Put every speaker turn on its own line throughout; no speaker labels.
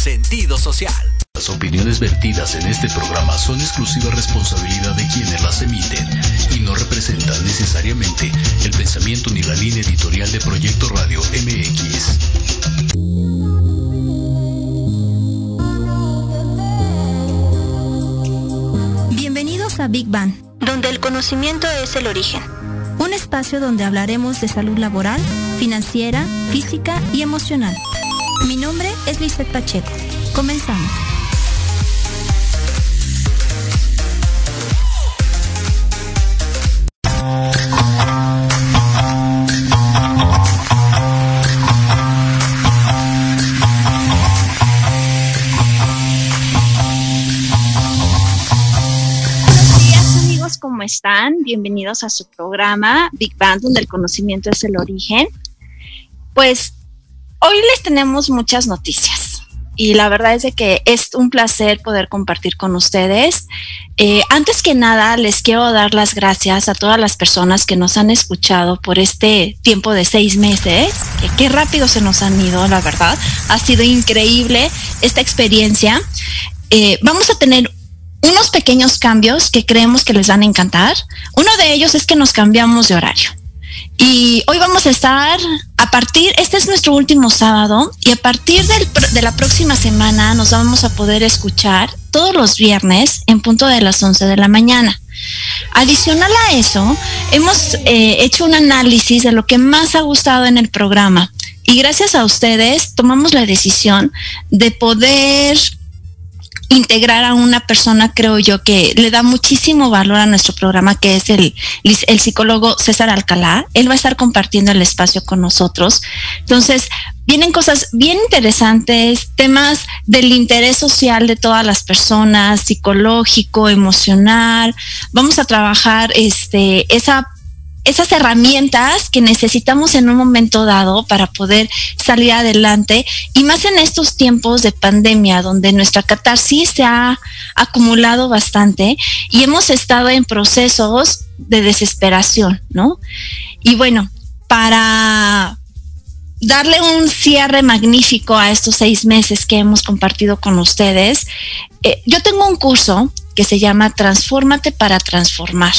sentido social.
Las opiniones vertidas en este programa son exclusiva responsabilidad de quienes las emiten y no representan necesariamente el pensamiento ni la línea editorial de Proyecto Radio MX.
Bienvenidos a Big Bang, donde el conocimiento es el origen. Espacio donde hablaremos de salud laboral, financiera, física y emocional. Mi nombre es Lizeth Pacheco. Comenzamos.
Están? Bienvenidos a su programa Big Bang, donde el conocimiento es el origen. Pues hoy les tenemos muchas noticias y la verdad es de que es un placer poder compartir con ustedes. Eh, antes que nada, les quiero dar las gracias a todas las personas que nos han escuchado por este tiempo de seis meses. Qué rápido se nos han ido, la verdad. Ha sido increíble esta experiencia. Eh, vamos a tener unos pequeños cambios que creemos que les van a encantar. Uno de ellos es que nos cambiamos de horario. Y hoy vamos a estar a partir, este es nuestro último sábado, y a partir de la próxima semana nos vamos a poder escuchar todos los viernes en punto de las 11 de la mañana. Adicional a eso, hemos eh, hecho un análisis de lo que más ha gustado en el programa. Y gracias a ustedes tomamos la decisión de poder integrar a una persona, creo yo, que le da muchísimo valor a nuestro programa, que es el, el psicólogo César Alcalá. Él va a estar compartiendo el espacio con nosotros. Entonces, vienen cosas bien interesantes, temas del interés social de todas las personas, psicológico, emocional. Vamos a trabajar este, esa esas herramientas que necesitamos en un momento dado para poder salir adelante y más en estos tiempos de pandemia donde nuestra catarsis se ha acumulado bastante y hemos estado en procesos de desesperación, ¿no? Y bueno, para darle un cierre magnífico a estos seis meses que hemos compartido con ustedes, eh, yo tengo un curso que se llama Transfórmate para Transformar.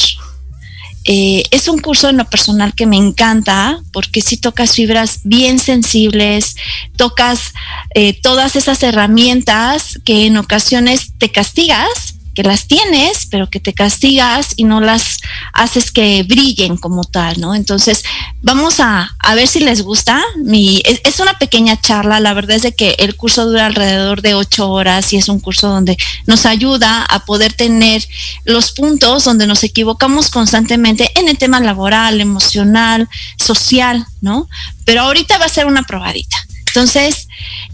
Eh, es un curso en lo personal que me encanta porque si tocas fibras bien sensibles, tocas eh, todas esas herramientas que en ocasiones te castigas que las tienes, pero que te castigas y no las haces que brillen como tal, ¿no? Entonces, vamos a, a ver si les gusta. Mi, es, una pequeña charla, la verdad es de que el curso dura alrededor de ocho horas y es un curso donde nos ayuda a poder tener los puntos donde nos equivocamos constantemente en el tema laboral, emocional, social, ¿no? Pero ahorita va a ser una probadita. Entonces,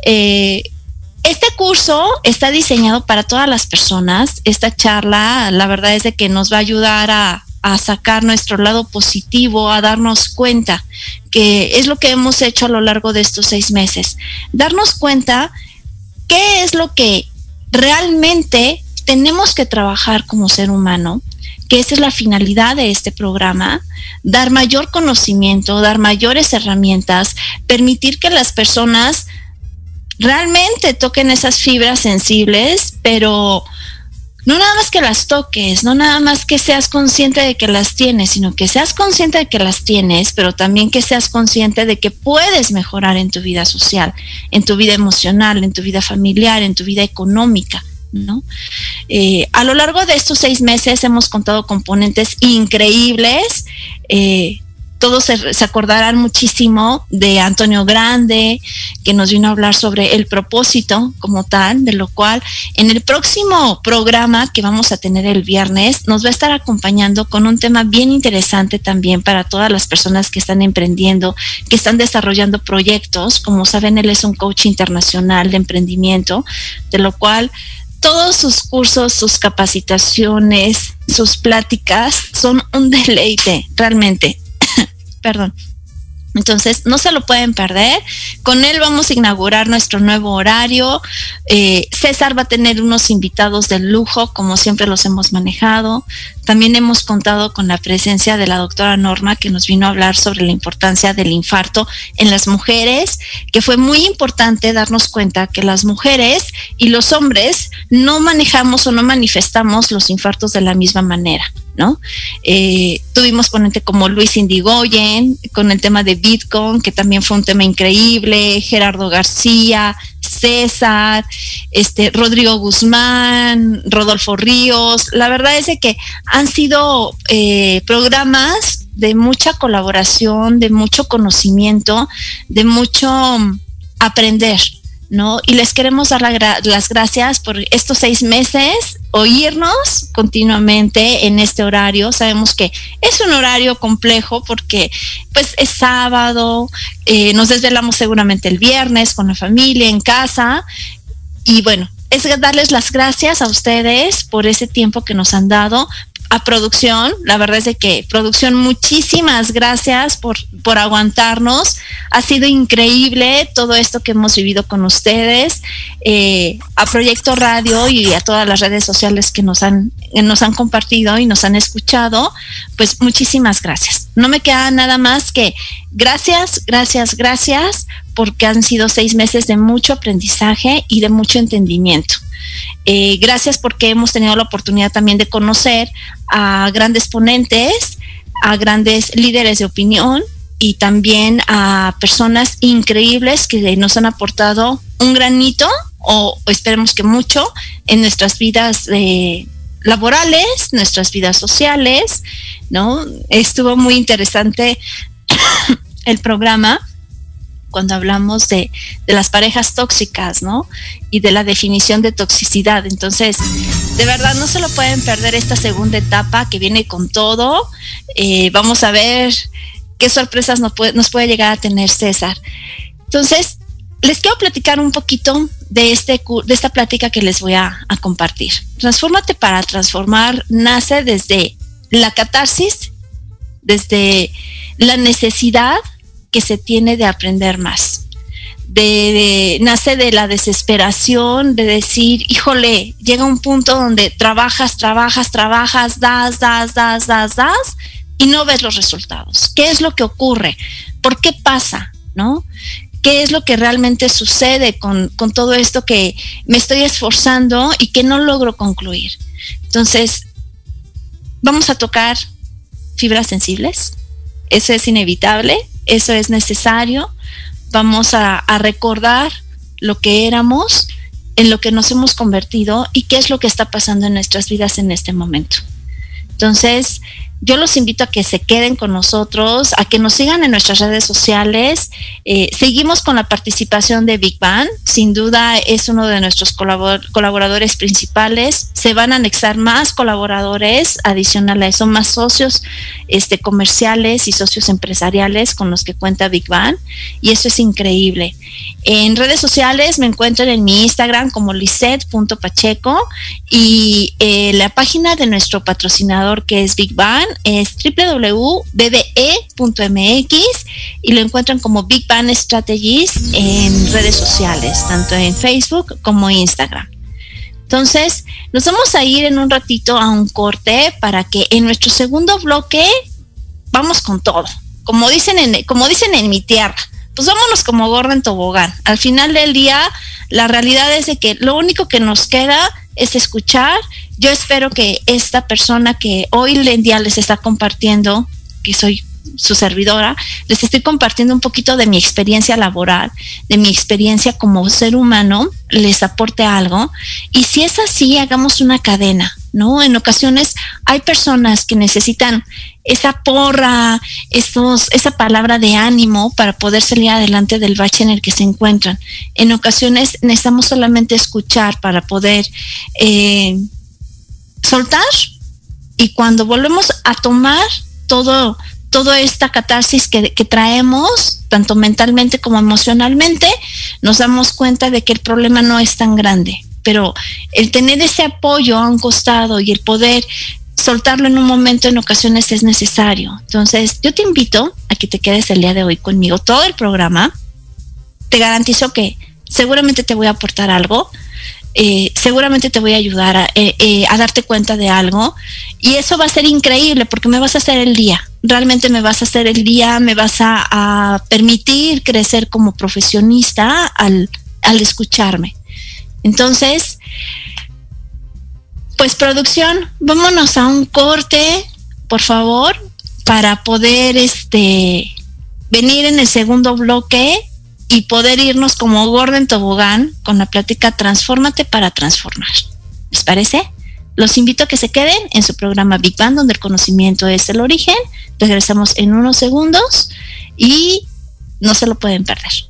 eh, este curso está diseñado para todas las personas. Esta charla, la verdad es de que nos va a ayudar a, sacar nuestro lado positivo, a darnos cuenta, que es lo que hemos hecho a lo largo de estos seis meses. Darnos cuenta qué es lo que realmente tenemos que trabajar como ser humano, que esa es la finalidad de este programa, dar mayor conocimiento, dar mayores herramientas, permitir que las personas realmente toquen esas fibras sensibles, pero no nada más que las toques, no nada más que seas consciente de que las tienes, sino que seas consciente de que las tienes, pero también que seas consciente de que puedes mejorar en tu vida social, en tu vida emocional, en tu vida familiar, en tu vida económica. ¿No? Eh, a lo largo de estos seis meses hemos contado componentes increíbles. Eh, todos se, acordarán muchísimo de Antonio Grande, que nos vino a hablar sobre el propósito como tal, de lo cual en el próximo programa que vamos a tener el viernes nos va a estar acompañando con un tema bien interesante también para todas las personas que están emprendiendo, que están desarrollando proyectos. Como saben, él es un coach internacional de emprendimiento, de lo cual todos sus cursos, sus capacitaciones, sus pláticas son un deleite, realmente perdón. Entonces, no se lo pueden perder. Con él vamos a inaugurar nuestro nuevo horario. Eh, César va a tener unos invitados de lujo, como siempre los hemos manejado. También hemos contado con la presencia de la doctora Norma, que nos vino a hablar sobre la importancia del infarto en las mujeres, que fue muy importante darnos cuenta que las mujeres y los hombres no manejamos o no manifestamos los infartos de la misma manera. ¿No? Eh, tuvimos ponente como Luis Indigoyen, con el tema de Bitcoin, que también fue un tema increíble, Gerardo García, César, este, Rodrigo Guzmán, Rodolfo Ríos. La verdad es que han sido eh, programas de mucha colaboración, de mucho conocimiento, de mucho aprender, ¿no? Y les queremos dar las gracias por estos seis meses, oírnos continuamente en este horario. Sabemos que es un horario complejo porque pues es sábado, eh, nos desvelamos seguramente el viernes con la familia en casa y bueno, es darles las gracias a ustedes por ese tiempo que nos han dado, a producción. La verdad es de que producción, muchísimas gracias por, por aguantarnos. Ha sido increíble todo esto que hemos vivido con ustedes. Eh, a Proyecto Radio y a todas las redes sociales que nos han, nos han compartido y nos han escuchado, pues muchísimas gracias. No me queda nada más que gracias, gracias, gracias, porque han sido seis meses de mucho aprendizaje y de mucho entendimiento. Eh, gracias porque hemos tenido la oportunidad también de conocer a grandes ponentes, a grandes líderes de opinión y también a personas increíbles que nos han aportado un granito o esperemos que mucho en nuestras vidas eh, laborales, nuestras vidas sociales, ¿no? Estuvo muy interesante el programa cuando hablamos de, las parejas tóxicas, ¿no? Y de la definición de toxicidad. Entonces, de verdad, no se lo pueden perder esta segunda etapa que viene con todo. Eh, vamos a ver qué sorpresas nos puede, nos puede llegar a tener César. Entonces, les quiero platicar un poquito de, este, de esta plática que les voy a, a compartir. Transfórmate para transformar nace desde la catarsis, desde la necesidad que se tiene de aprender más. De, nace de la desesperación de decir, híjole, llega un punto donde trabajas, trabajas, trabajas, das, das, das, das, das, y no ves los resultados. ¿Qué es lo que ocurre? ¿Por qué pasa? ¿No? ¿Qué es lo que realmente sucede con, con todo esto que me estoy esforzando y que no logro concluir? Entonces, vamos a tocar fibras sensibles. Eso es inevitable eso es necesario. Vamos a, recordar lo que éramos, en lo que nos hemos convertido y qué es lo que está pasando en nuestras vidas en este momento. Entonces, yo los invito a que se queden con nosotros, a que nos sigan en nuestras redes sociales. Eh, seguimos con la participación de Big Bang. Sin duda es uno de nuestros colaboradores principales. Se van a anexar más colaboradores adicionales, son más socios este, comerciales y socios empresariales con los que cuenta Big Bang. Y eso es increíble. En redes sociales me encuentran en mi Instagram como lisette.pacheco y eh, la página de nuestro patrocinador que es Big Bang es www.bbe.mx y lo encuentran como Big Bang Strategies en redes sociales, tanto en Facebook como Instagram. Entonces, nos vamos a ir en un ratito a un corte para que en nuestro segundo bloque vamos con todo. Como dicen en, como dicen en mi tierra, pues vámonos como gorda en tobogán. Al final del día, la realidad es de que lo único que nos queda es escuchar. Yo espero que esta persona que hoy en día les está compartiendo, que soy su servidora, les estoy compartiendo un poquito de mi experiencia laboral, de mi experiencia como ser humano, les aporte algo. Y si es así, hagamos una cadena, ¿no? En ocasiones hay personas que necesitan esa porra, esos, esa palabra de ánimo para poder salir adelante del bache en el que se encuentran. En ocasiones necesitamos solamente escuchar para poder eh, soltar y cuando volvemos a tomar todo, toda esta catarsis que, que, traemos, tanto mentalmente como emocionalmente, nos damos cuenta de que el problema no es tan grande. Pero el tener ese apoyo a un costado y el poder soltarlo en un momento en ocasiones es necesario. Entonces, yo te invito a que te quedes el día de hoy conmigo todo el programa. Te garantizo que seguramente te voy a aportar algo. Eh, seguramente te voy a ayudar a, eh, eh, a, darte cuenta de algo y eso va a ser increíble porque me vas a hacer el día, realmente me vas a hacer el día, me vas a, a permitir crecer como profesionista al, al escucharme. Entonces, pues producción, vámonos a un corte, por favor, para poder este venir en el segundo bloque y poder irnos como Gordon Tobogán con la plática Transfórmate para transformar. ¿Les parece? Los invito a que se queden en su programa Big Bang, donde el conocimiento es el origen. Regresamos en unos segundos y no se lo pueden perder.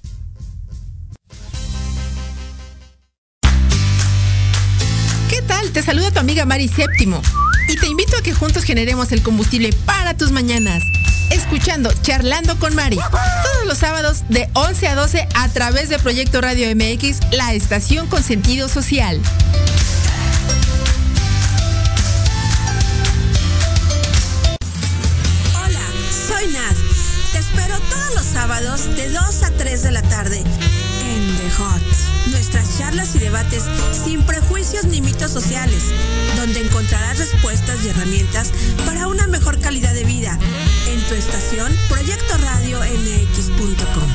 Te saluda tu amiga Mari Séptimo y te invito a que juntos generemos el combustible para tus mañanas. Escuchando Charlando con Mari todos los sábados de 11 a 12 a través de Proyecto Radio MX, la estación con sentido social.
Hola, soy Nad. Te espero todos los sábados de 2 a 3 de la tarde en The Hot charlas y debates sin prejuicios ni mitos sociales, donde encontrarás respuestas y herramientas para una mejor calidad de vida en tu estación Proyecto Radio MX.com.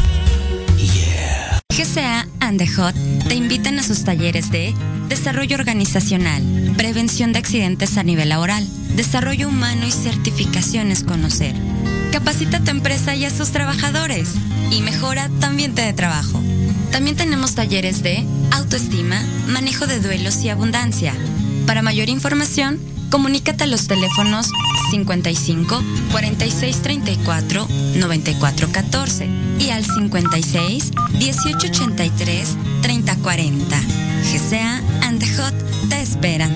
GCA and the Hot te invitan a sus talleres de desarrollo organizacional, prevención de accidentes a nivel laboral, desarrollo humano y certificaciones conocer. Capacita a tu empresa y a sus trabajadores y mejora tu ambiente de trabajo. También tenemos talleres de autoestima, manejo de duelos y abundancia. Para mayor información, comunícate a los teléfonos 55 46 34 94 14 y al 56 18 83 30 40. GCA and the Hot te esperan.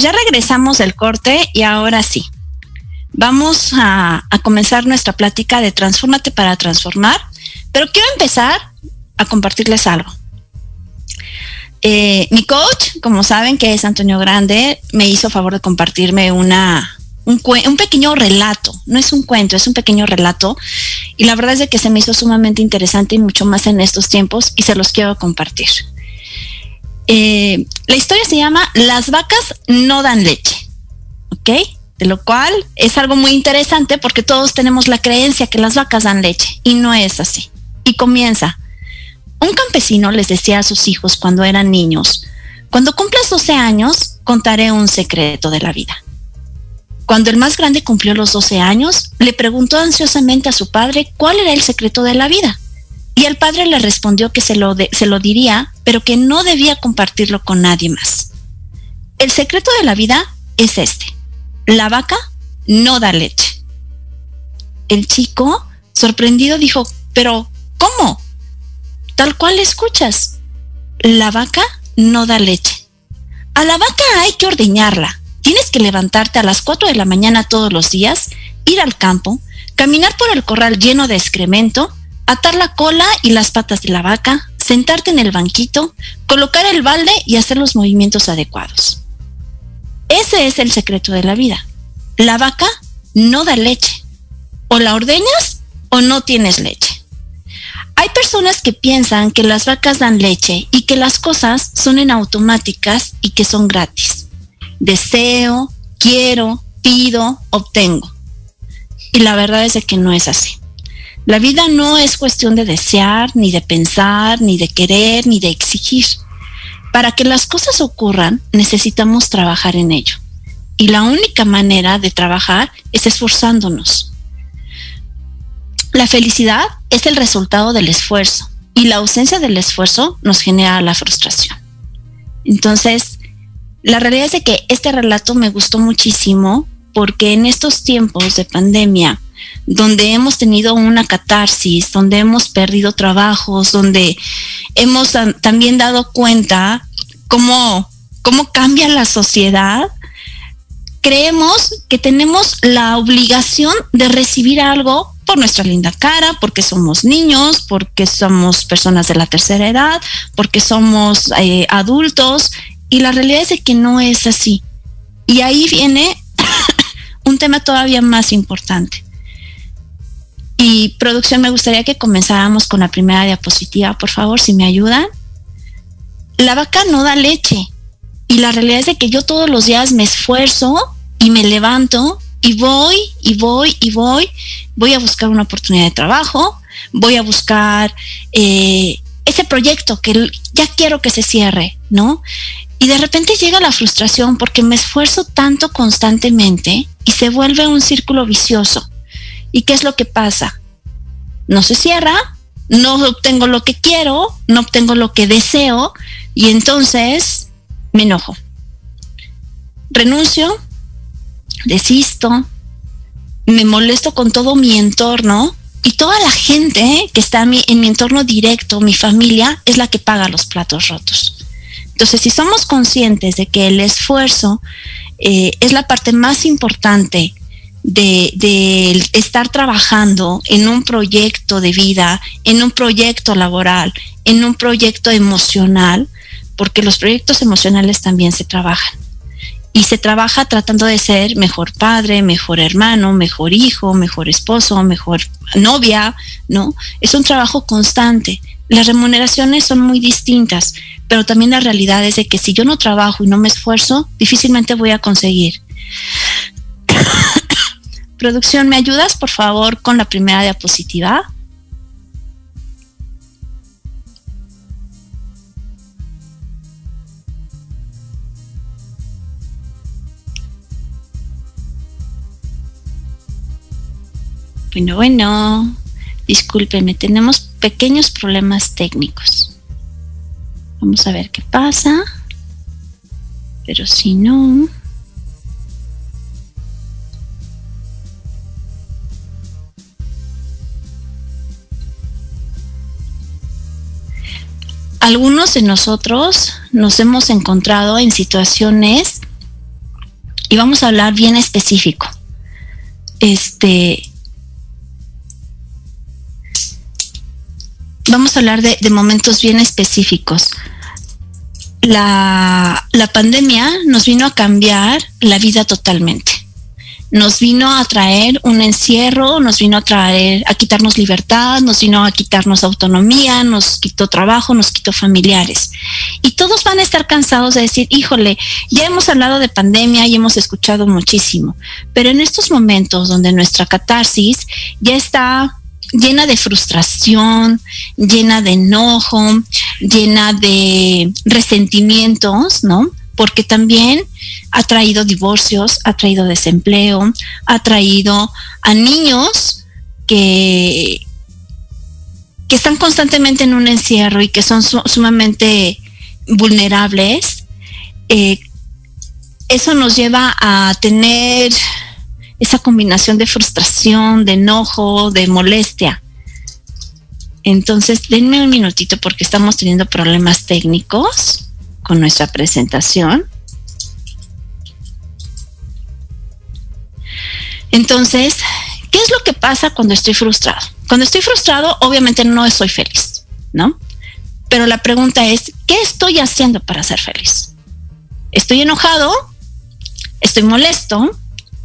Ya regresamos del corte y ahora sí. Vamos a, comenzar nuestra plática de Transfórmate para Transformar, pero quiero empezar a compartirles algo. Eh, mi coach, como saben que es Antonio Grande, me hizo favor de compartirme una, un, un, pequeño relato, no es un cuento, es un pequeño relato, y la verdad es de que se me hizo sumamente interesante y mucho más en estos tiempos y se los quiero compartir. Eh, la historia se llama Las vacas no dan leche, ¿ok? De lo cual es algo muy interesante porque todos tenemos la creencia que las vacas dan leche y no es así. Y comienza. Un campesino les decía a sus hijos cuando eran niños, cuando cumplas 12 años, contaré un secreto de la vida. Cuando el más grande cumplió los 12 años, le preguntó ansiosamente a su padre cuál era el secreto de la vida. Y el padre le respondió que se lo, se lo diría, pero que no debía compartirlo con nadie más. El secreto de la vida es este. La vaca no da leche. El chico, sorprendido, dijo, pero ¿cómo? Tal cual escuchas. La vaca no da leche. A la vaca hay que ordeñarla, Tienes que levantarte a las 4 de la mañana todos los días, ir al campo, caminar por el corral lleno de excremento, atar la cola y las patas de la vaca, sentarte en el banquito, colocar el balde y hacer los movimientos adecuados. Ese es el secreto de la vida. La vaca no da leche. O la ordeñas o no tienes leche. Hay personas que piensan que las vacas dan leche y que las cosas son en automáticas y que son gratis. Deseo, quiero, pido, obtengo. Y la verdad es que no es así. La vida no es cuestión de desear, ni de pensar, ni de querer, ni de exigir. Para que las cosas ocurran, necesitamos trabajar en ello. Y la única manera de trabajar es esforzándonos. La felicidad es el resultado del esfuerzo y la ausencia del esfuerzo nos genera la frustración. Entonces, la realidad es que este relato me gustó muchísimo porque en estos tiempos de pandemia, donde hemos tenido una catarsis, donde hemos perdido trabajos, donde hemos también dado cuenta cómo, cómo cambia la sociedad, creemos que tenemos la obligación de recibir algo por nuestra linda cara, porque somos niños, porque somos personas de la tercera edad, porque somos eh, adultos, y la realidad es que no es así. Y ahí viene un tema todavía más importante. Y producción, me gustaría que comenzáramos con la primera diapositiva, por favor, si me ayudan. La vaca no da leche. Y la realidad es de que yo todos los días me esfuerzo y me levanto y voy y voy y voy. Voy a buscar una oportunidad de trabajo, voy a buscar eh, ese proyecto que ya quiero que se cierre, ¿no? Y de repente llega la frustración porque me esfuerzo tanto constantemente y se vuelve un círculo vicioso. ¿Y qué es lo que pasa? No se cierra, no obtengo lo que quiero, no obtengo lo que deseo y entonces me enojo. Renuncio, desisto, me molesto con todo mi entorno y toda la gente que está en mi, en mi entorno directo, mi familia, es la que paga los platos rotos. Entonces, si somos conscientes de que el esfuerzo eh, es la parte más importante de, estar trabajando en un proyecto de vida, en un proyecto laboral, en un proyecto emocional, porque los proyectos emocionales también se trabajan. Y se trabaja tratando de ser mejor padre, mejor hermano, mejor hijo, mejor esposo, mejor novia, ¿no? Es un trabajo constante. Las remuneraciones son muy distintas, pero también la realidad es de que si yo no trabajo y no me esfuerzo, difícilmente voy a conseguir. Producción, ¿me ayudas por favor con la primera diapositiva? Bueno, bueno, discúlpeme, tenemos pequeños problemas técnicos. Vamos a ver qué pasa. Pero si no... Algunos de nosotros nos hemos encontrado en situaciones y vamos a hablar bien específico. Este, vamos a hablar de, momentos bien específicos. La, la, pandemia nos vino a cambiar la vida totalmente. Nos vino a traer un encierro, nos vino a traer, a quitarnos libertad, nos vino a quitarnos autonomía, nos quitó trabajo, nos quitó familiares. Y todos van a estar cansados de decir, híjole, ya hemos hablado de pandemia y hemos escuchado muchísimo, pero en estos momentos donde nuestra catarsis ya está llena de frustración, llena de enojo, llena de resentimientos, ¿no? Porque también ha traído divorcios, ha traído desempleo, ha traído a niños que, que están constantemente en un encierro y que son sumamente vulnerables. Eh, eso nos lleva a tener esa combinación de frustración, de enojo, de molestia. Entonces, denme un minutito porque estamos teniendo problemas técnicos con nuestra presentación. Entonces, ¿qué es lo que pasa cuando estoy frustrado? Cuando estoy frustrado, obviamente no estoy feliz, ¿no? Pero la pregunta es, ¿qué estoy haciendo para ser feliz? Estoy enojado, estoy molesto,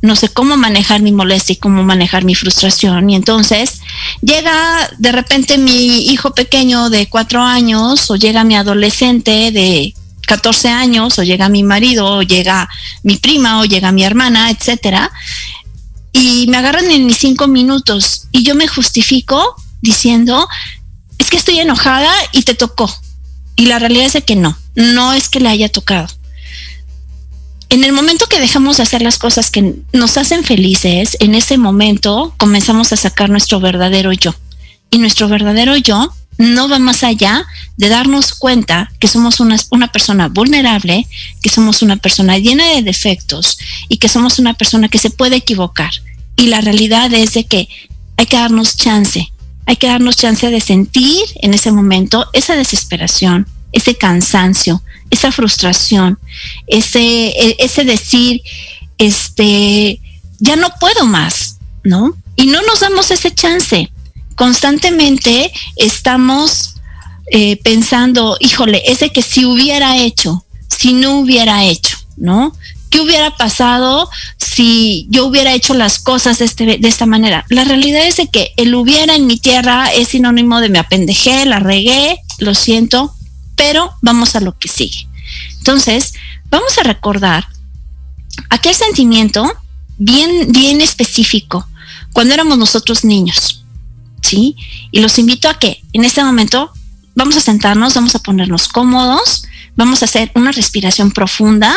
no sé cómo manejar mi molestia y cómo manejar mi frustración. Y entonces llega de repente mi hijo pequeño de cuatro años o llega mi adolescente de 14 años o llega mi marido o llega mi prima o llega mi hermana, etcétera. Y me agarran en mis cinco minutos y yo me justifico diciendo, es que estoy enojada y te tocó. Y la realidad es que no, no es que le haya tocado en el momento que dejamos de hacer las cosas que nos hacen felices, en ese momento comenzamos a sacar nuestro verdadero yo. Y nuestro verdadero yo no va más allá de darnos cuenta que somos una, una, persona vulnerable, que somos una persona llena de defectos y que somos una persona que se puede equivocar. Y la realidad es de que hay que darnos chance, hay que darnos chance de sentir en ese momento esa desesperación, ese cansancio, esa frustración, ese, e, ese decir, este, ya no puedo más, ¿no? Y no nos damos ese chance. Constantemente estamos eh, pensando, híjole, ese que si hubiera hecho, si no hubiera hecho, ¿no? ¿Qué hubiera pasado si yo hubiera hecho las cosas de, este, de esta manera? La realidad es de que el hubiera en mi tierra es sinónimo de me apendejé, la regué, lo siento, pero vamos a lo que sigue. Entonces, vamos a recordar aquel sentimiento bien, bien específico cuando éramos nosotros niños, Y los invito a que en este momento vamos a sentarnos, vamos a ponernos cómodos, vamos a hacer una respiración profunda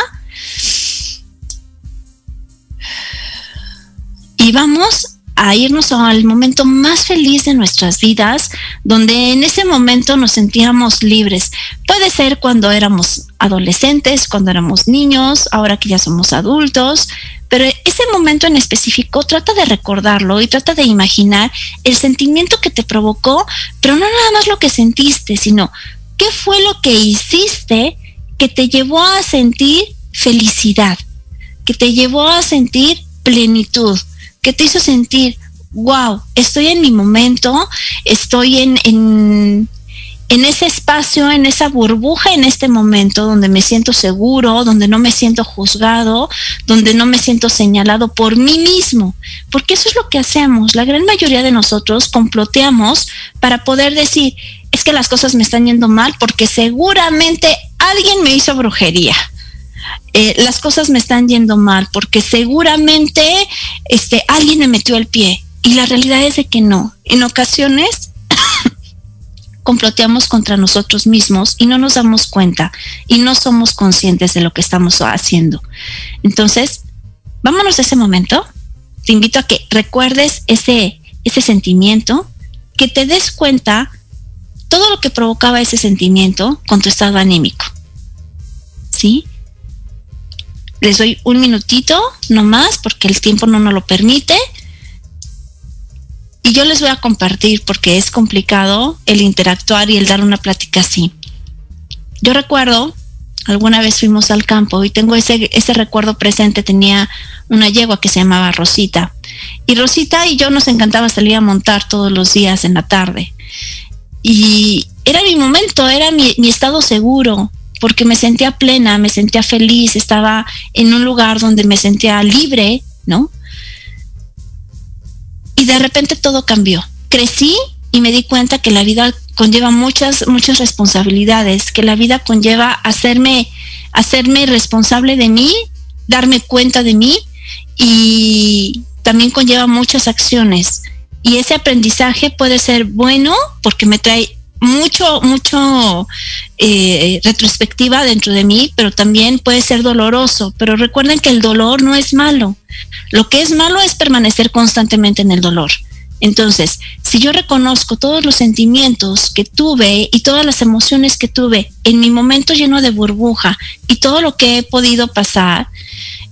y vamos a irnos al momento más feliz de nuestras vidas, donde en ese momento nos sentíamos libres. Puede ser cuando éramos adolescentes, cuando éramos niños, ahora que ya somos adultos, pero ese momento en específico trata de recordarlo y trata de imaginar el sentimiento que te provocó, pero no nada más lo que sentiste, sino qué fue lo que hiciste que te llevó a sentir felicidad, que te llevó a sentir plenitud que te hizo sentir, wow, estoy en mi momento, estoy en, en, en ese espacio, en esa burbuja, en este momento donde me siento seguro, donde no me siento juzgado, donde no me siento señalado por mí mismo. Porque eso es lo que hacemos. La gran mayoría de nosotros comploteamos para poder decir, es que las cosas me están yendo mal porque seguramente alguien me hizo brujería eh, las cosas me están yendo mal porque seguramente este, alguien me metió el pie. Y la realidad es de que no. En ocasiones comploteamos contra nosotros mismos y no nos damos cuenta y no somos conscientes de lo que estamos haciendo. Entonces, vámonos a ese momento. Te invito a que recuerdes ese, ese sentimiento, que te des cuenta todo lo que provocaba ese sentimiento con tu estado anímico. ¿Sí? Les doy un minutito nomás porque el tiempo no nos lo permite. Y yo les voy a compartir porque es complicado el interactuar y el dar una plática así. Yo recuerdo, alguna vez fuimos al campo y tengo ese, ese recuerdo presente, tenía una yegua que se llamaba Rosita. Y Rosita y yo nos encantaba salir a montar todos los días en la tarde. Y era mi momento, era mi, mi estado seguro porque me sentía plena, me sentía feliz, estaba en un lugar donde me sentía libre, ¿no? Y de repente todo cambió. Crecí y me di cuenta que la vida conlleva muchas, muchas responsabilidades, que la vida conlleva hacerme, hacerme responsable de mí, darme cuenta de mí y también conlleva muchas acciones. Y ese aprendizaje puede ser bueno porque me trae mucho, mucho eh, retrospectiva dentro de mí, pero también puede ser doloroso. Pero recuerden que el dolor no es malo. Lo que es malo es permanecer constantemente en el dolor. Entonces, si yo reconozco todos los sentimientos que tuve y todas las emociones que tuve en mi momento lleno de burbuja y todo lo que he podido pasar,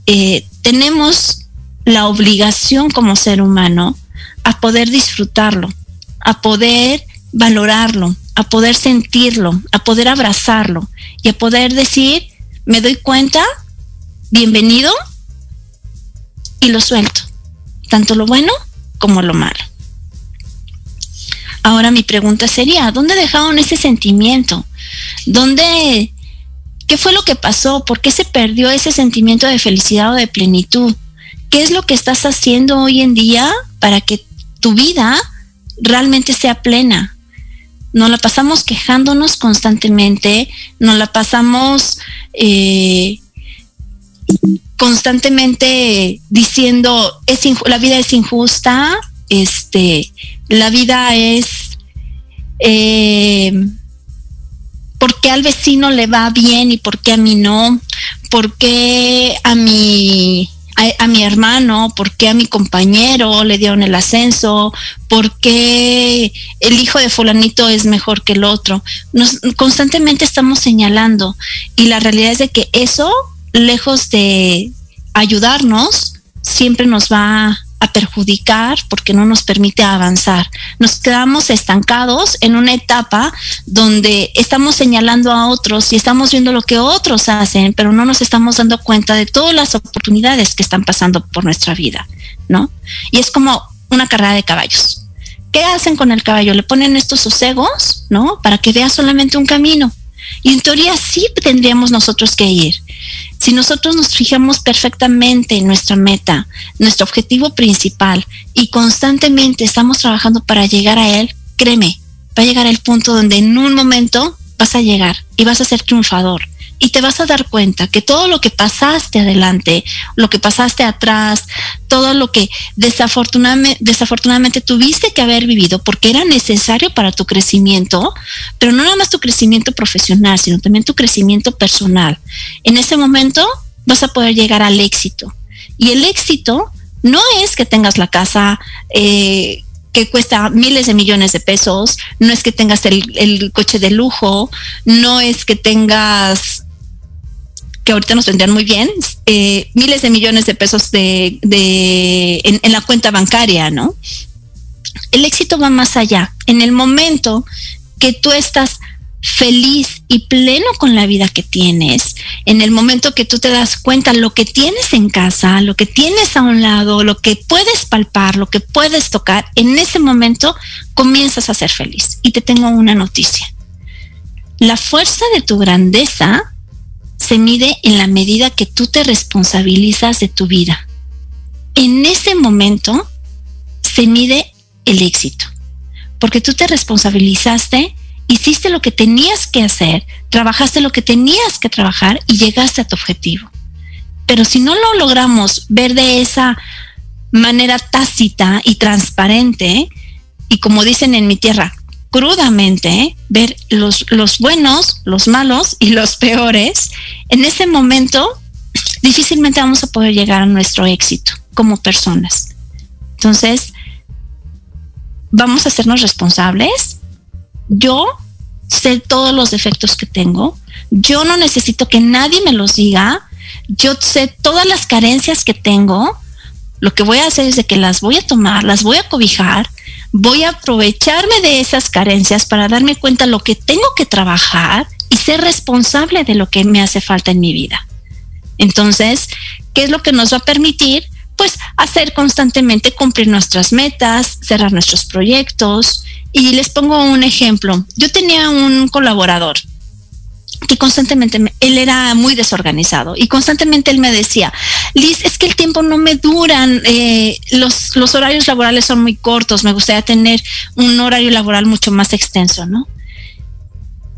eh, tenemos la obligación como ser humano a poder disfrutarlo, a poder valorarlo, a poder sentirlo, a poder abrazarlo y a poder decir, me doy cuenta, bienvenido y lo suelto. tanto lo bueno como lo malo. Ahora mi pregunta sería, ¿dónde dejaron ese sentimiento? ¿Dónde, qué fue lo que pasó? ¿Por qué se perdió ese sentimiento de felicidad o de plenitud? ¿Qué es lo que estás haciendo hoy en día para que tu vida realmente sea plena? Nos la pasamos quejándonos constantemente, nos la pasamos eh, constantemente diciendo es la vida es injusta, este, la vida es eh, ¿por qué al vecino le va bien y por qué a mí no? ¿Por qué a mi a, mi hermano, por qué a mi compañero le dieron el ascenso, por qué el hijo de fulanito es mejor que el otro. Nos, constantemente estamos señalando y la realidad es de que eso, lejos de ayudarnos, siempre nos va a perjudicar porque no nos permite avanzar. Nos quedamos estancados en una etapa donde estamos señalando a otros y estamos viendo lo que otros hacen, pero no nos estamos dando cuenta de todas las oportunidades que están pasando por nuestra vida, ¿no? Y es como una carrera de caballos. ¿Qué hacen con el caballo? Le ponen estos sosegos, ¿no? Para que vea solamente un camino. Y en teoría sí tendríamos nosotros que ir. Si nosotros nos fijamos perfectamente en nuestra meta, nuestro objetivo principal y constantemente estamos trabajando para llegar a él, créeme, va a llegar el punto donde en un momento vas a llegar y vas a ser triunfador y te vas a dar cuenta que todo lo que pasaste adelante, lo que pasaste atrás, todo lo que desafortunadamente, tuviste que haber vivido porque era necesario para tu crecimiento, pero no nada más tu crecimiento profesional, sino también tu crecimiento personal. En ese momento vas a poder llegar al éxito. Y el éxito no es que tengas la casa eh, que cuesta miles de millones de pesos, no es que tengas el, coche de lujo, no es que tengas que ahorita nos vendrían muy bien, eh, miles de millones de pesos de, en, la cuenta bancaria, ¿no? El éxito va más allá. En el momento que tú estás feliz y pleno con la vida que tienes, en el momento que tú te das cuenta lo que tienes en casa, lo que tienes a un lado, lo que puedes palpar, lo que puedes tocar, en ese momento comienzas a ser feliz. Y te tengo una noticia. La fuerza de tu grandeza se mide en la medida que tú te responsabilizas de tu vida. En ese momento se mide el éxito, porque tú te responsabilizaste, hiciste lo que tenías que hacer, trabajaste lo que tenías que trabajar y llegaste a tu objetivo. Pero si no lo logramos ver de esa manera tácita y transparente, y como dicen en mi tierra, crudamente, ver los, los buenos, los malos y los peores, en ese momento difícilmente vamos a poder llegar a nuestro éxito como personas. Entonces, vamos a hacernos responsables. Yo sé todos los defectos que tengo. Yo no necesito que nadie me los diga. Yo sé todas las carencias que tengo. Lo que voy a hacer es de que las voy a tomar, las voy a cobijar, voy a aprovecharme de esas carencias para darme cuenta lo que tengo que trabajar y ser responsable de lo que me hace falta en mi vida. Entonces, ¿qué es lo que nos va a permitir? Pues hacer constantemente cumplir nuestras metas, cerrar nuestros proyectos. Y les pongo un ejemplo. Yo tenía un colaborador que constantemente, él era muy desorganizado y constantemente él me decía, Liz, es que el tiempo no me duran, eh, los, los horarios laborales son muy cortos, me gustaría tener un horario laboral mucho más extenso, ¿no?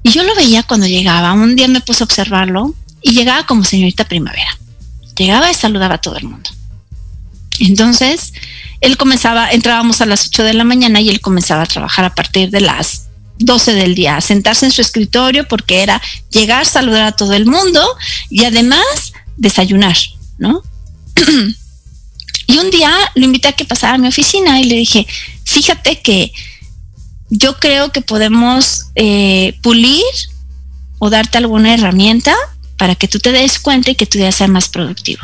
Y yo lo veía cuando llegaba, un día me puse a observarlo y llegaba como señorita primavera. Llegaba y saludaba a todo el mundo. Entonces, él comenzaba, entrábamos a las 8 de la mañana y él comenzaba a trabajar a partir de las 12 del día, sentarse en su escritorio porque era llegar, saludar a todo el mundo y además desayunar, ¿no? y un día lo invité a que pasara a mi oficina y le dije, fíjate que yo creo que podemos eh, pulir o darte alguna herramienta para que tú te des cuenta y que tu día sea más productivo.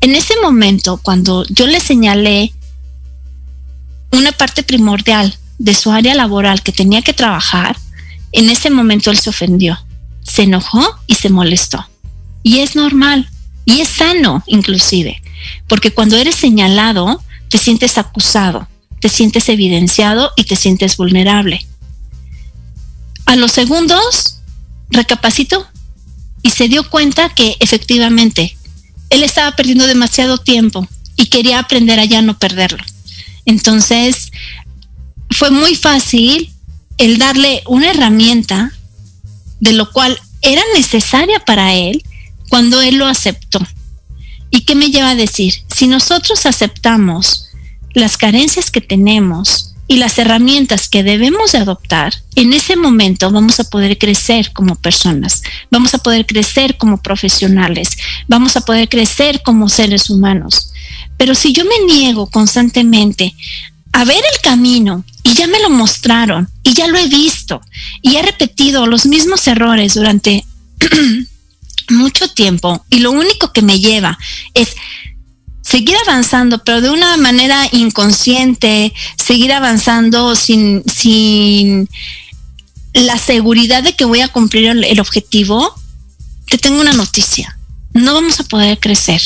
En ese momento, cuando yo le señalé una parte primordial de su área laboral que tenía que trabajar, en ese momento él se ofendió, se enojó y se molestó. Y es normal, y es sano inclusive, porque cuando eres señalado, te sientes acusado, te sientes evidenciado y te sientes vulnerable. A los segundos, recapacitó y se dio cuenta que efectivamente él estaba perdiendo demasiado tiempo y quería aprender a ya no perderlo. Entonces, fue muy fácil el darle una herramienta de lo cual era necesaria para él cuando él lo aceptó. ¿Y qué me lleva a decir? Si nosotros aceptamos las carencias que tenemos y las herramientas que debemos de adoptar, en ese momento vamos a poder crecer como personas, vamos a poder crecer como profesionales, vamos a poder crecer como seres humanos. Pero si yo me niego constantemente a ver el camino y ya me lo mostraron y ya lo he visto y he repetido los mismos errores durante mucho tiempo y lo único que me lleva es seguir avanzando, pero de una manera inconsciente, seguir avanzando sin, sin la seguridad de que voy a cumplir el, objetivo, te tengo una noticia. No vamos a poder crecer.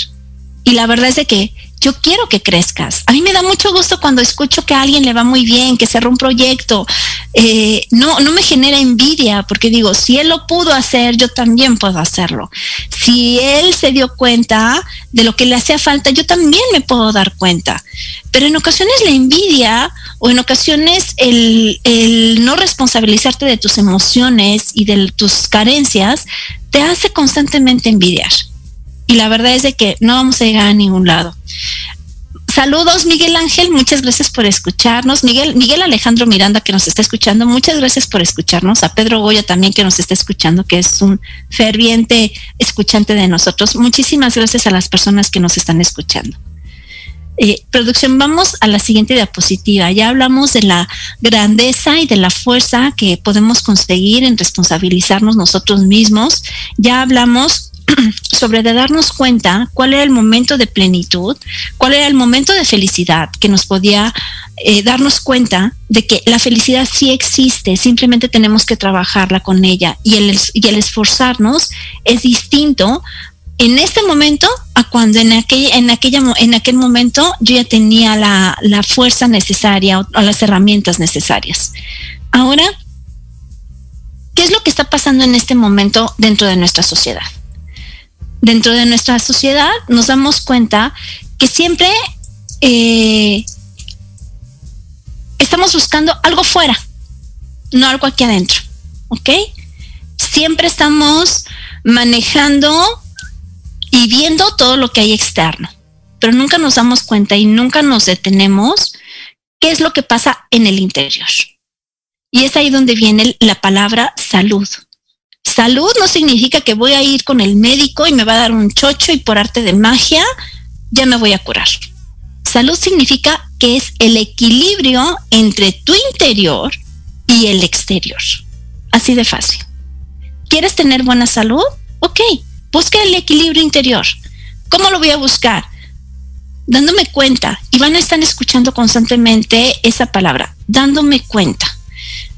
Y la verdad es de que yo quiero que crezcas. A mí me da mucho gusto cuando escucho que a alguien le va muy bien, que cerró un proyecto. Eh, no, no me genera envidia porque digo, si él lo pudo hacer, yo también puedo hacerlo. Si él se dio cuenta de lo que le hacía falta, yo también me puedo dar cuenta. Pero en ocasiones la envidia o en ocasiones el, el no responsabilizarte de tus emociones y de tus carencias te hace constantemente envidiar y la verdad es de que no vamos a llegar a ningún lado. Saludos, Miguel Ángel, muchas gracias por escucharnos. Miguel, Miguel Alejandro Miranda, que nos está escuchando, muchas gracias por escucharnos. A Pedro Goya también, que nos está escuchando, que es un ferviente escuchante de nosotros. Muchísimas gracias a las personas que nos están escuchando. Eh, producción, vamos a la siguiente diapositiva. Ya hablamos de la grandeza y de la fuerza que podemos conseguir en responsabilizarnos nosotros mismos. Ya hablamos sobre de darnos cuenta cuál era el momento de plenitud, cuál era el momento de felicidad que nos podía eh, darnos cuenta de que la felicidad sí existe, simplemente tenemos que trabajarla con ella y el, y el esforzarnos es distinto en este momento a cuando en aquel, en aquella, en aquel momento yo ya tenía la, la fuerza necesaria o, o las herramientas necesarias. Ahora, ¿qué es lo que está pasando en este momento dentro de nuestra sociedad? Dentro de nuestra sociedad nos damos cuenta que siempre eh, estamos buscando algo fuera, no algo aquí adentro, ¿ok? Siempre estamos manejando y viendo todo lo que hay externo, pero nunca nos damos cuenta y nunca nos detenemos qué es lo que pasa en el interior. Y es ahí donde viene la palabra salud. Salud no significa que voy a ir con el médico y me va a dar un chocho y por arte de magia ya me voy a curar. Salud significa que es el equilibrio entre tu interior y el exterior. Así de fácil. ¿Quieres tener buena salud? Ok, busca el equilibrio interior. ¿Cómo lo voy a buscar? Dándome cuenta. Y van a estar escuchando constantemente esa palabra, dándome cuenta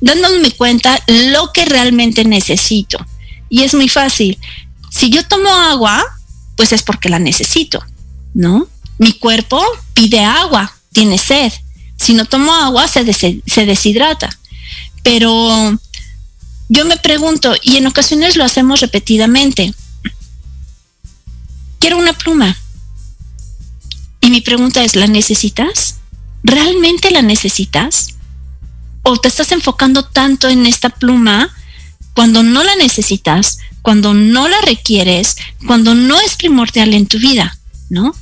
dándome cuenta lo que realmente necesito. Y es muy fácil. Si yo tomo agua, pues es porque la necesito, ¿no? Mi cuerpo pide agua, tiene sed. Si no tomo agua, se, deshidrata. Pero yo me pregunto, y en ocasiones lo hacemos repetidamente, quiero una pluma. Y mi pregunta es, ¿la necesitas? ¿Realmente la necesitas? O te estás enfocando tanto en esta pluma cuando no la necesitas, cuando no la requieres, cuando no es primordial en tu vida, ¿no?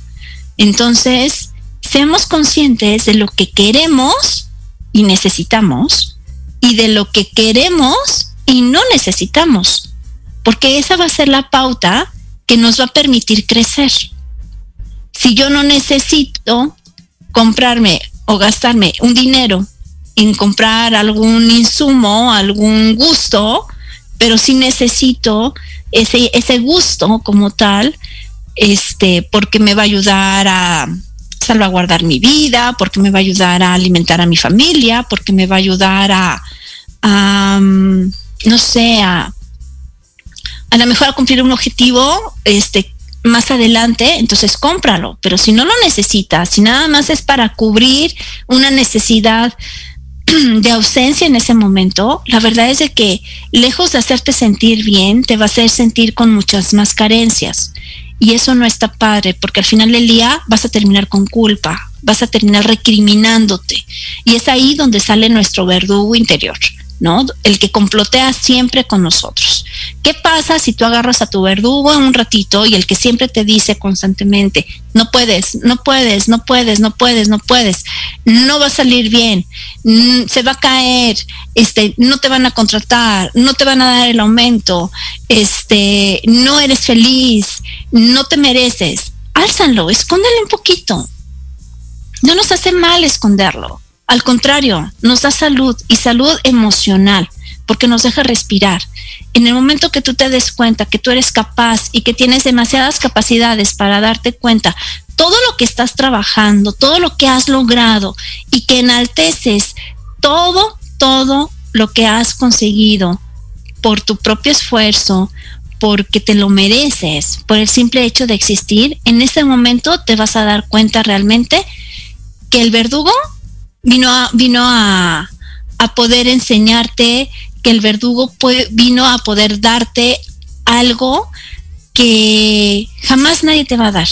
Entonces, seamos conscientes de lo que queremos y necesitamos y de lo que queremos y no necesitamos, porque esa va a ser la pauta que nos va a permitir crecer. Si yo no necesito comprarme o gastarme un dinero comprar algún insumo, algún gusto, pero sí necesito ese, ese gusto como tal, este, porque me va a ayudar a salvaguardar mi vida, porque me va a ayudar a alimentar a mi familia, porque me va a ayudar a, a no sé, a, a lo mejor a cumplir un objetivo este, más adelante, entonces cómpralo. Pero si no lo necesitas, si nada más es para cubrir una necesidad de ausencia en ese momento, la verdad es de que lejos de hacerte sentir bien, te va a hacer sentir con muchas más carencias. Y eso no está padre, porque al final del día vas a terminar con culpa, vas a terminar recriminándote. Y es ahí donde sale nuestro verdugo interior. ¿No? El que complotea siempre con nosotros. ¿Qué pasa si tú agarras a tu verdugo un ratito y el que siempre te dice constantemente, no puedes, no puedes, no puedes, no puedes, no puedes, no va a salir bien, mm, se va a caer, este, no te van a contratar, no te van a dar el aumento, este, no eres feliz, no te mereces? Álzalo, escóndelo un poquito. No nos hace mal esconderlo al contrario, nos da salud y salud emocional porque nos deja respirar. En el momento que tú te des cuenta que tú eres capaz y que tienes demasiadas capacidades para darte cuenta todo lo que estás trabajando, todo lo que has logrado y que enalteces todo, todo lo que has conseguido por tu propio esfuerzo, porque te lo mereces, por el simple hecho de existir, en ese momento te vas a dar cuenta realmente que el verdugo vino a, vino a, poder enseñarte que el verdugo vino a poder darte algo que jamás nadie te va a dar.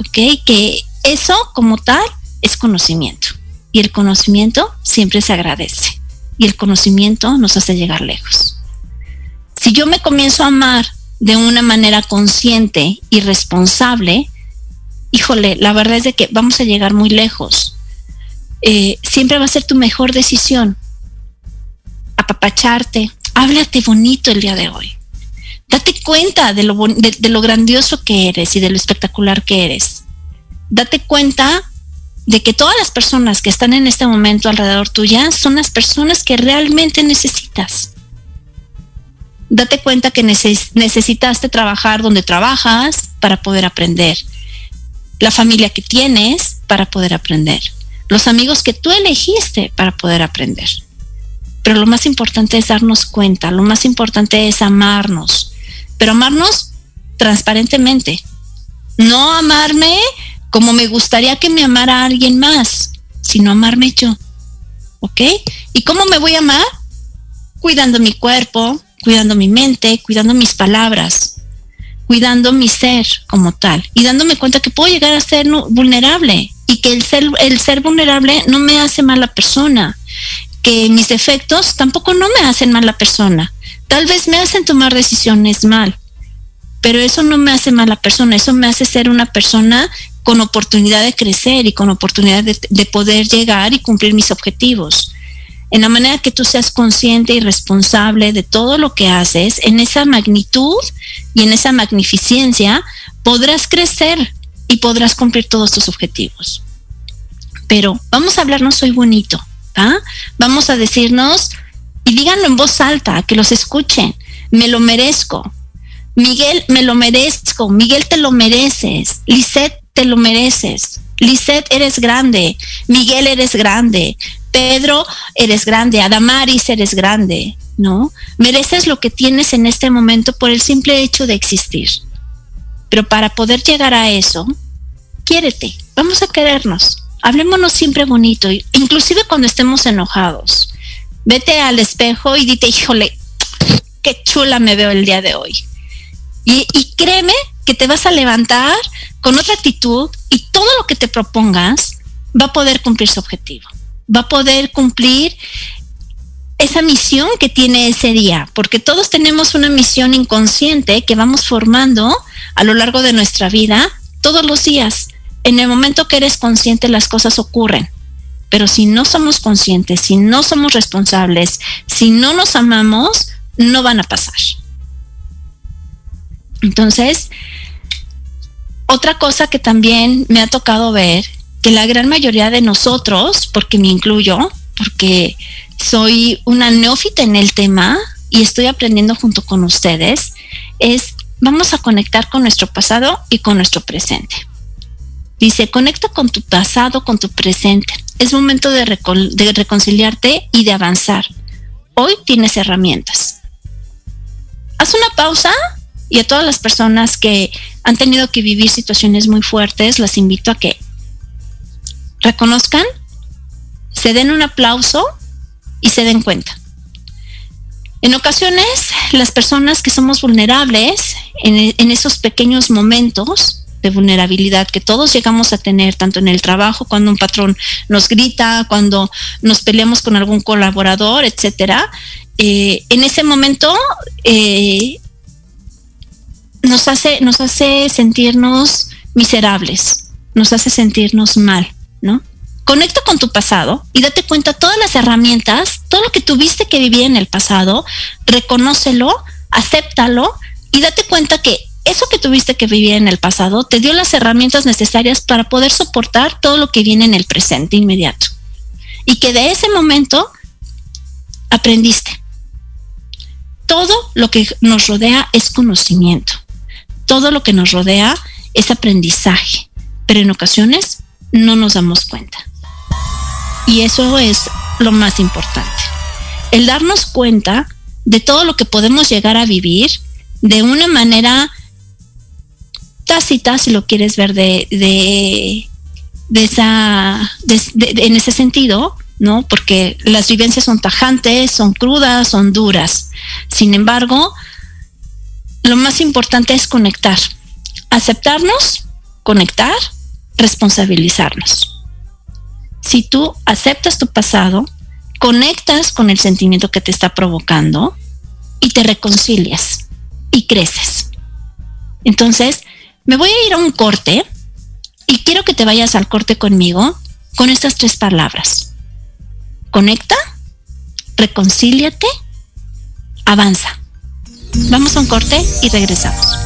¿Ok? Que eso como tal es conocimiento. Y el conocimiento siempre se agradece. Y el conocimiento nos hace llegar lejos. Si yo me comienzo a amar de una manera consciente y responsable, híjole, la verdad es de que vamos a llegar muy lejos eh, siempre va a ser tu mejor decisión. Apapacharte, háblate bonito el día de hoy. Date cuenta de lo, grandioso que eres y de lo espectacular que eres. Date cuenta de que todas las personas que están en este momento alrededor tuya son las personas que realmente necesitas. Date cuenta que necesitaste trabajar donde trabajas para poder aprender. La familia que tienes para poder aprender los amigos que tú elegiste para poder aprender. Pero lo más importante es darnos cuenta, lo más importante es amarnos, pero amarnos transparentemente. No amarme como me gustaría que me amara alguien más, sino amarme yo. ¿Ok? ¿Y cómo me voy a amar? Cuidando mi cuerpo, cuidando mi mente, cuidando mis palabras, cuidando mi ser como tal y dándome cuenta que puedo llegar a ser vulnerable y que el ser, el ser vulnerable no me hace mala persona, que mis defectos tampoco no me hacen mala persona. Tal vez me hacen tomar decisiones mal, pero eso no me hace mala persona, eso me hace ser una persona con oportunidad de crecer y con oportunidad de, de poder llegar y cumplir mis objetivos. En la manera que tú seas consciente y responsable de todo lo que haces, en esa magnitud y en esa magnificencia, podrás crecer y podrás cumplir todos tus objetivos. Pero vamos a hablarnos hoy bonito, ¿ah? Vamos a decirnos, y díganlo en voz alta, que los escuchen, me lo merezco. Miguel, me lo merezco. Miguel, te lo mereces. Lisette, te lo mereces. Lisette, eres grande. Miguel, eres grande. Pedro, eres grande. Adamaris, eres grande. ¿No? Mereces lo que tienes en este momento por el simple hecho de existir. Pero para poder llegar a eso, quiérete, vamos a querernos. Hablémonos siempre bonito, inclusive cuando estemos enojados. Vete al espejo y dite, híjole, qué chula me veo el día de hoy. Y, y créeme que te vas a levantar con otra actitud y todo lo que te propongas va a poder cumplir su objetivo. Va a poder cumplir esa misión que tiene ese día, porque todos tenemos una misión inconsciente que vamos formando a lo largo de nuestra vida todos los días. En el momento que eres consciente las cosas ocurren, pero si no somos conscientes, si no somos responsables, si no nos amamos, no van a pasar. Entonces, otra cosa que también me ha tocado ver, que la gran mayoría de nosotros, porque me incluyo, porque soy una neófita en el tema y estoy aprendiendo junto con ustedes, es vamos a conectar con nuestro pasado y con nuestro presente. Dice, conecta con tu pasado, con tu presente. Es momento de, de reconciliarte y de avanzar. Hoy tienes herramientas. Haz una pausa y a todas las personas que han tenido que vivir situaciones muy fuertes, las invito a que reconozcan, se den un aplauso y se den cuenta. En ocasiones, las personas que somos vulnerables en, esos pequeños momentos de vulnerabilidad que todos llegamos a tener, tanto en el trabajo, cuando un patrón nos grita, cuando nos peleamos con algún colaborador, etcétera, eh, en ese momento eh, nos hace, nos hace sentirnos miserables, nos hace sentirnos mal, ¿no? Conecta con tu pasado y date cuenta todas las herramientas, todo lo que tuviste que vivir en el pasado, reconócelo, acéptalo y date cuenta que eso que tuviste que vivir en el pasado te dio las herramientas necesarias para poder soportar todo lo que viene en el presente inmediato. Y que de ese momento aprendiste. Todo lo que nos rodea es conocimiento todo lo que nos rodea es aprendizaje, pero en ocasiones no nos damos cuenta. Y eso es lo más importante. El darnos cuenta de todo lo que podemos llegar a vivir de una manera tácita, si lo quieres ver de, de, esa, en ese sentido, ¿no? Porque las vivencias son tajantes, son crudas, son duras. Sin embargo, lo más importante es conectar, aceptarnos, conectar, responsabilizarnos. Si tú aceptas tu pasado, conectas con el sentimiento que te está provocando y te reconcilias y creces. Entonces, me voy a ir a un corte y quiero que te vayas al corte conmigo con estas tres palabras. Conecta, reconcíliate, avanza. Vamos a un corte y regresamos.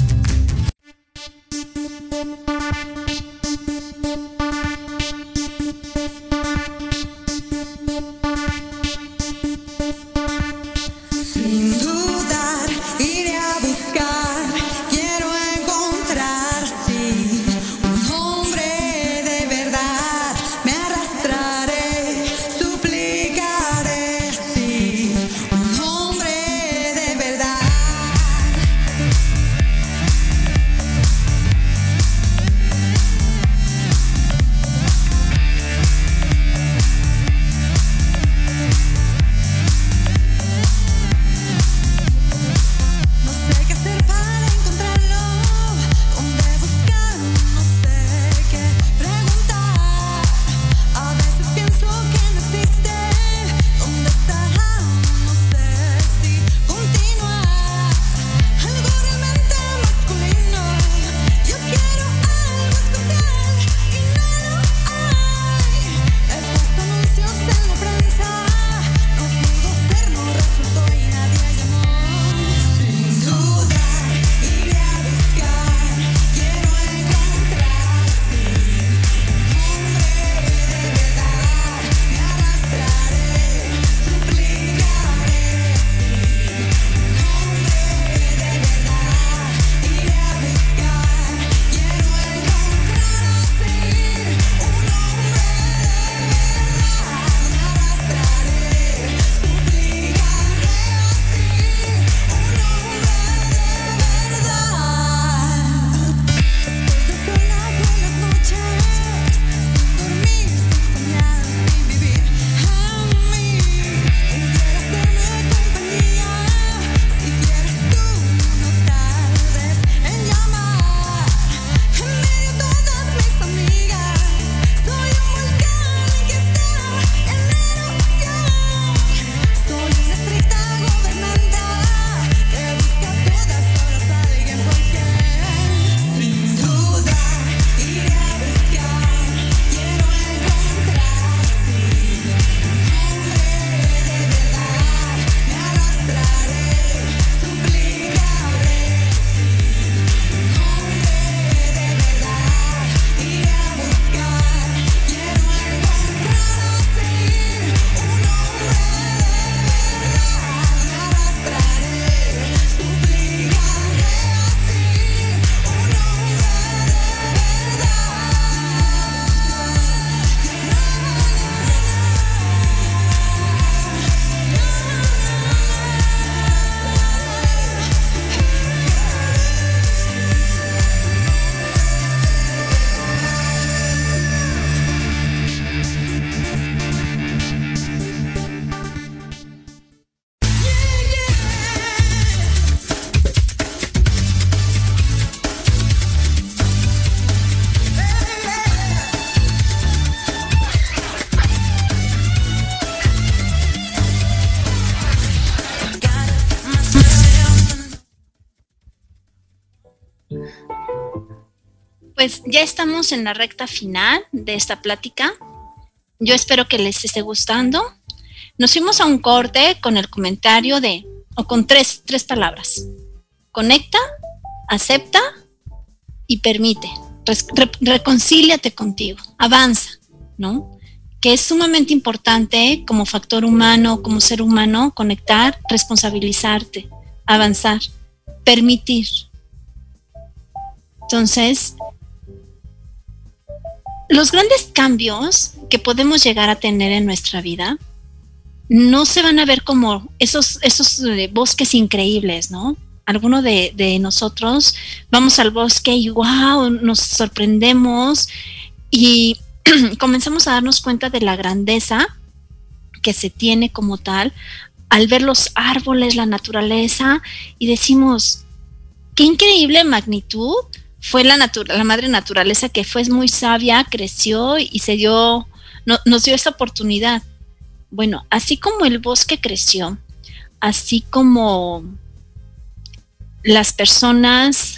Ya estamos en la recta final de esta plática. Yo espero que les esté gustando. Nos fuimos a un corte con el comentario de, o con tres, tres palabras. Conecta, acepta y permite. reconcíliate contigo, avanza, ¿no? Que es sumamente importante como factor humano, como ser humano, conectar, responsabilizarte, avanzar, permitir. Entonces, los grandes cambios que podemos llegar a tener en nuestra vida no se van a ver como esos, esos eh, bosques increíbles, ¿no? Alguno de, de, nosotros vamos al bosque y wow, nos sorprendemos y comenzamos a darnos cuenta de la grandeza que se tiene como tal al ver los árboles, la naturaleza y decimos, qué increíble magnitud fue la, la madre naturaleza que fue muy sabia, creció y se dio, nos dio esa oportunidad. Bueno, así como el bosque creció, así como las personas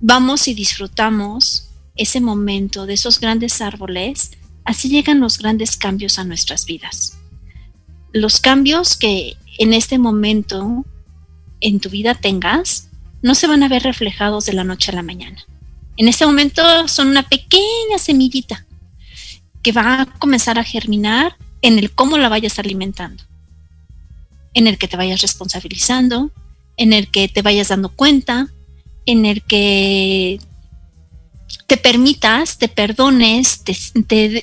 vamos y disfrutamos ese momento de esos grandes árboles, así llegan los grandes cambios a nuestras vidas. Los cambios que en este momento en tu vida tengas, no se van a ver reflejados de la noche a la mañana. En este momento son una pequeña semillita que va a comenzar a germinar en el cómo la vayas alimentando, en el que te vayas responsabilizando, en el que te vayas dando cuenta, en el que te permitas, te perdones, te,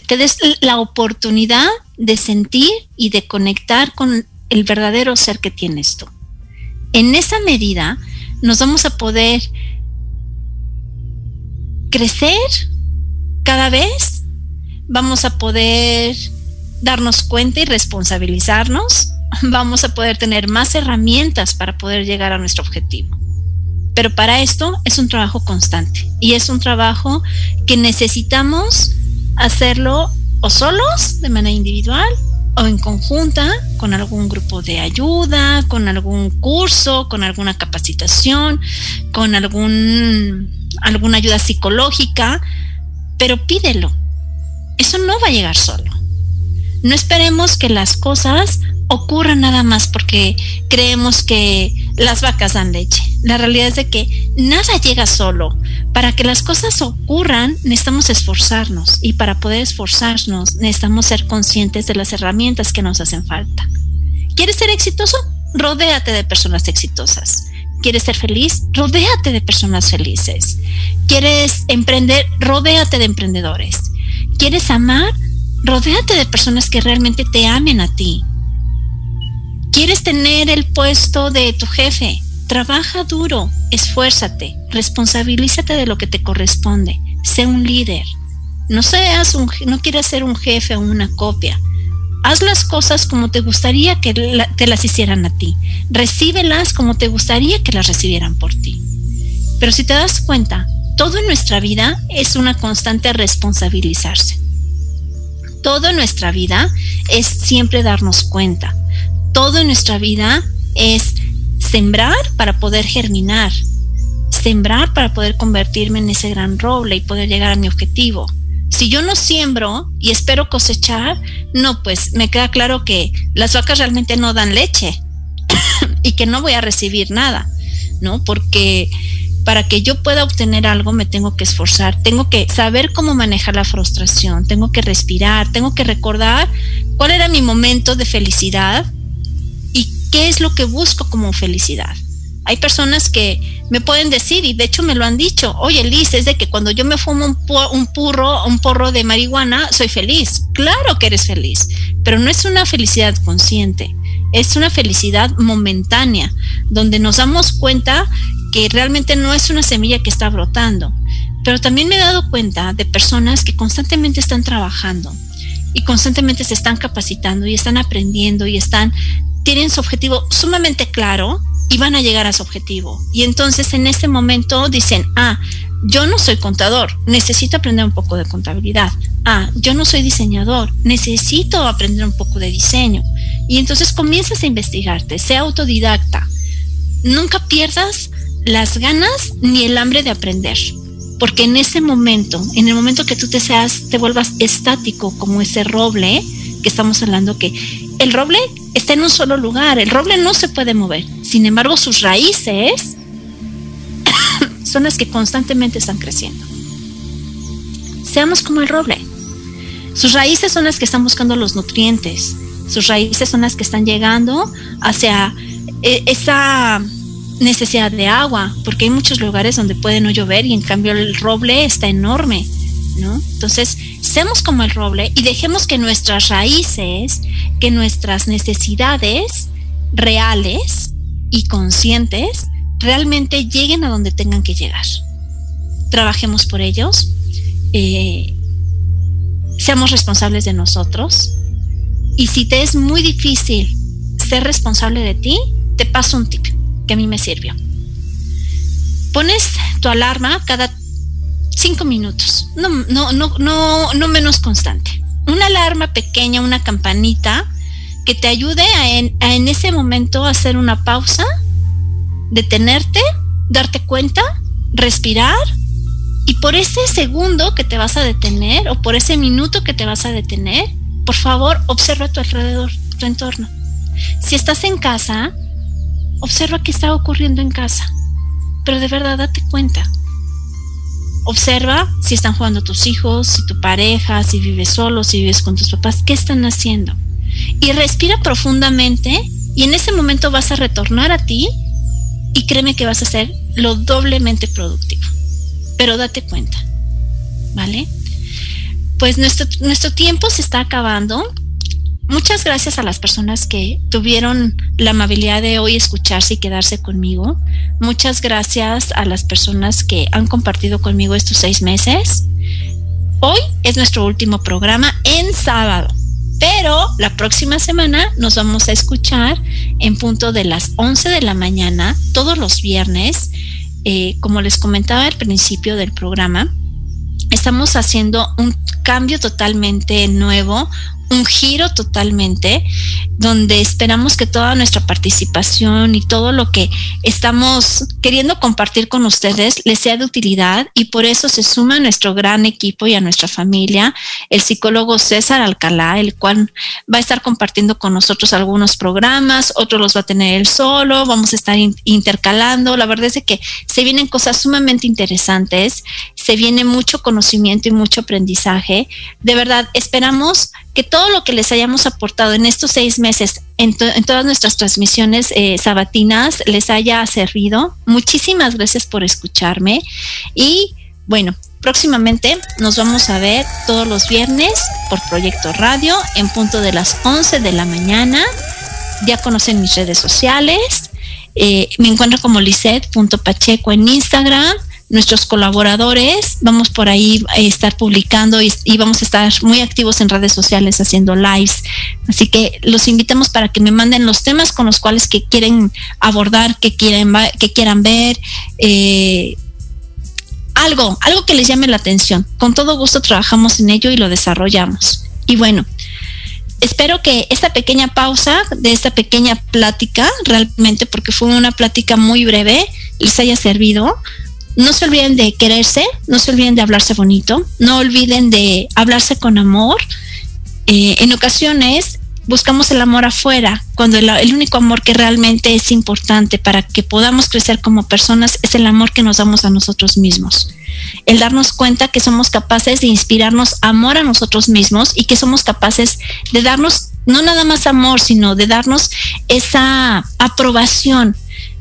te, des la oportunidad de sentir y de conectar con el verdadero ser que tienes tú. En esa medida, nos vamos a poder crecer cada vez, vamos a poder darnos cuenta y responsabilizarnos, vamos a poder tener más herramientas para poder llegar a nuestro objetivo. Pero para esto es un trabajo constante y es un trabajo que necesitamos hacerlo o solos, de manera individual, o en conjunta con algún grupo de ayuda, con algún curso, con alguna capacitación, con algún, alguna ayuda psicológica, pero pídelo. Eso no va a llegar solo. No esperemos que las cosas ocurran nada más porque creemos que las vacas dan leche. La realidad es de que nada llega solo. Para que las cosas ocurran, necesitamos esforzarnos y para poder esforzarnos, necesitamos ser conscientes de las herramientas que nos hacen falta. ¿Quieres ser exitoso? Rodéate de personas exitosas. ¿Quieres ser feliz? Rodéate de personas felices. ¿Quieres emprender? Rodéate de emprendedores. ¿Quieres amar? Rodéate de personas que realmente te amen a ti. ¿Quieres tener el puesto de tu jefe? Trabaja duro, esfuérzate, responsabilízate de lo que te corresponde, sé un líder. No seas un, no quieras ser un jefe o una copia. Haz las cosas como te gustaría que te las hicieran a ti. Recíbelas como te gustaría que las recibieran por ti. Pero si te das cuenta, todo en nuestra vida es una constante responsabilizarse. Todo en nuestra vida es siempre darnos cuenta. Todo en nuestra vida es sembrar para poder germinar. Sembrar para poder convertirme en ese gran roble y poder llegar a mi objetivo. Si yo no siembro y espero cosechar, no, pues me queda claro que las vacas realmente no dan leche y que no voy a recibir nada, ¿no? Porque para que yo pueda obtener algo me tengo que esforzar, tengo que saber cómo manejar la frustración, tengo que respirar, tengo que recordar cuál era mi momento de felicidad qué es lo que busco como felicidad. Hay personas que me pueden decir, y de hecho me lo han dicho, oye Liz, es de que cuando yo me fumo un, un purro, un porro de marihuana, soy feliz. Claro que eres feliz, pero no es una felicidad consciente, es una felicidad momentánea, donde nos damos cuenta que realmente no es una semilla que está brotando. Pero también me he dado cuenta de personas que constantemente están trabajando y constantemente se están capacitando y están aprendiendo y están, tienen su objetivo sumamente claro y van a llegar a su objetivo. Y entonces en este momento dicen, ah, yo no soy contador, necesito aprender un poco de contabilidad. Ah, yo no soy diseñador, necesito aprender un poco de diseño. Y entonces comienzas a investigarte, sea autodidacta. Nunca pierdas las ganas ni el hambre de aprender. porque en ese momento, en el momento que tú te seas, te vuelvas estático como ese roble, que estamos hablando que el roble está en un solo lugar, el roble no se puede mover. Sin embargo, sus raíces son las que constantemente están creciendo. Seamos como el roble. Sus raíces son las que están buscando los nutrientes. Sus raíces son las que están llegando hacia eh, esa necesidad de agua, porque hay muchos lugares donde puede no llover y en cambio el roble está enorme, ¿no? Entonces, seamos como el roble y dejemos que nuestras raíces, que nuestras necesidades reales y conscientes realmente lleguen a donde tengan que llegar. Trabajemos por ellos, eh, seamos responsables de nosotros y si te es muy difícil ser responsable de ti, te paso un tip que a mí me sirvió. Pones tu alarma cada cinco minutos, no, no, no, no, no menos constante. Una alarma pequeña, una campanita que te ayude a en, a en ese momento hacer una pausa, detenerte, darte cuenta, respirar y por ese segundo que te vas a detener o por ese minuto que te vas a detener, por favor, observa tu alrededor, tu entorno. Si estás en casa, observa qué está ocurriendo en casa, pero de verdad date cuenta. Observa si están jugando tus hijos, si tu pareja, si vives solo, si vives con tus papás, qué están haciendo. Y respira profundamente y en ese momento vas a retornar a ti y créeme que vas a ser lo doblemente productivo. Pero date cuenta, ¿vale? Pues nuestro, nuestro tiempo se está acabando Muchas gracias a las personas que tuvieron la amabilidad de hoy escucharse y quedarse conmigo. Muchas gracias a las personas que han compartido conmigo estos seis meses. Hoy es nuestro último programa en sábado, pero la próxima semana nos vamos a escuchar en punto de las 11 de la mañana, todos los viernes. Eh, como les comentaba al principio del programa, estamos haciendo un cambio totalmente nuevo, un giro totalmente, donde esperamos que toda nuestra participación y todo lo que estamos queriendo compartir con ustedes les sea de utilidad y por eso se suma a nuestro gran equipo y a nuestra familia el psicólogo César Alcalá, el cual va a estar compartiendo con nosotros algunos programas, otros los va a tener él solo, vamos a estar intercalando. La verdad es que se vienen cosas sumamente interesantes, se viene mucho conocimiento y mucho aprendizaje. De verdad, esperamos que todo lo que les hayamos aportado en estos seis meses en, todas nuestras transmisiones eh, sabatinas les haya servido. Muchísimas gracias por escucharme y bueno, próximamente nos vamos a ver todos los viernes por Proyecto Radio en punto de las 11 de la mañana. Ya conocen mis redes sociales. Eh, me encuentro como Lisette.pacheco en Instagram nuestros colaboradores. Vamos por ahí a estar publicando y, vamos a estar muy activos en redes sociales haciendo lives. Así que los invitamos para que me manden los temas con los cuales que quieren abordar, que quieren, que quieran ver. Eh, algo, algo que les llame la atención. Con todo gusto trabajamos en ello y lo desarrollamos. Y bueno, espero que esta pequeña pausa de esta pequeña plática, realmente porque fue una plática muy breve, les haya servido no se olviden de quererse, no se olviden de hablarse bonito, no olviden de hablarse con amor. Eh, en ocasiones buscamos el amor afuera, cuando el, único amor que realmente es importante para que podamos crecer como personas es el amor que nos damos a nosotros mismos. El darnos cuenta que somos capaces de inspirarnos amor a nosotros mismos y que somos capaces de darnos no nada más amor, sino de darnos esa aprobación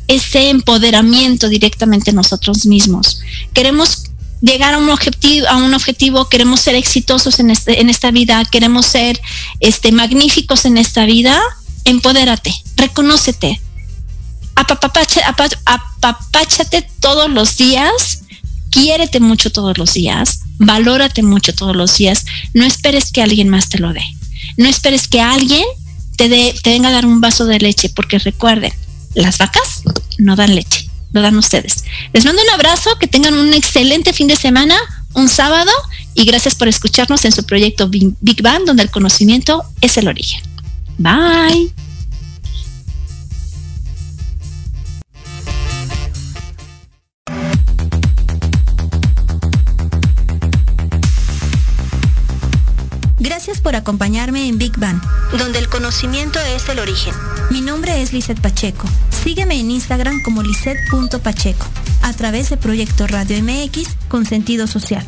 ese empoderamiento directamente nosotros mismos. Queremos llegar a un objetivo, a un objetivo, queremos ser exitosos en, este, en esta vida, queremos ser este, magníficos en esta vida, empodérate, reconócete, apapáchate todos los días, quiérete mucho todos los días, valórate mucho todos los días, no esperes que alguien más te lo dé, no esperes que alguien te, dé, te venga a dar un vaso de leche, porque recuerden, las vacas no dan leche, lo dan ustedes. Les mando un abrazo, que tengan un excelente fin de semana, un sábado, y gracias por escucharnos en su proyecto Big Bang, donde el conocimiento es el origen. Bye.
Acompañarme en Big Bang, donde el conocimiento es el origen. Mi nombre es Lizeth Pacheco. Sígueme en Instagram como lisette.pacheco, a través de Proyecto Radio MX con sentido social.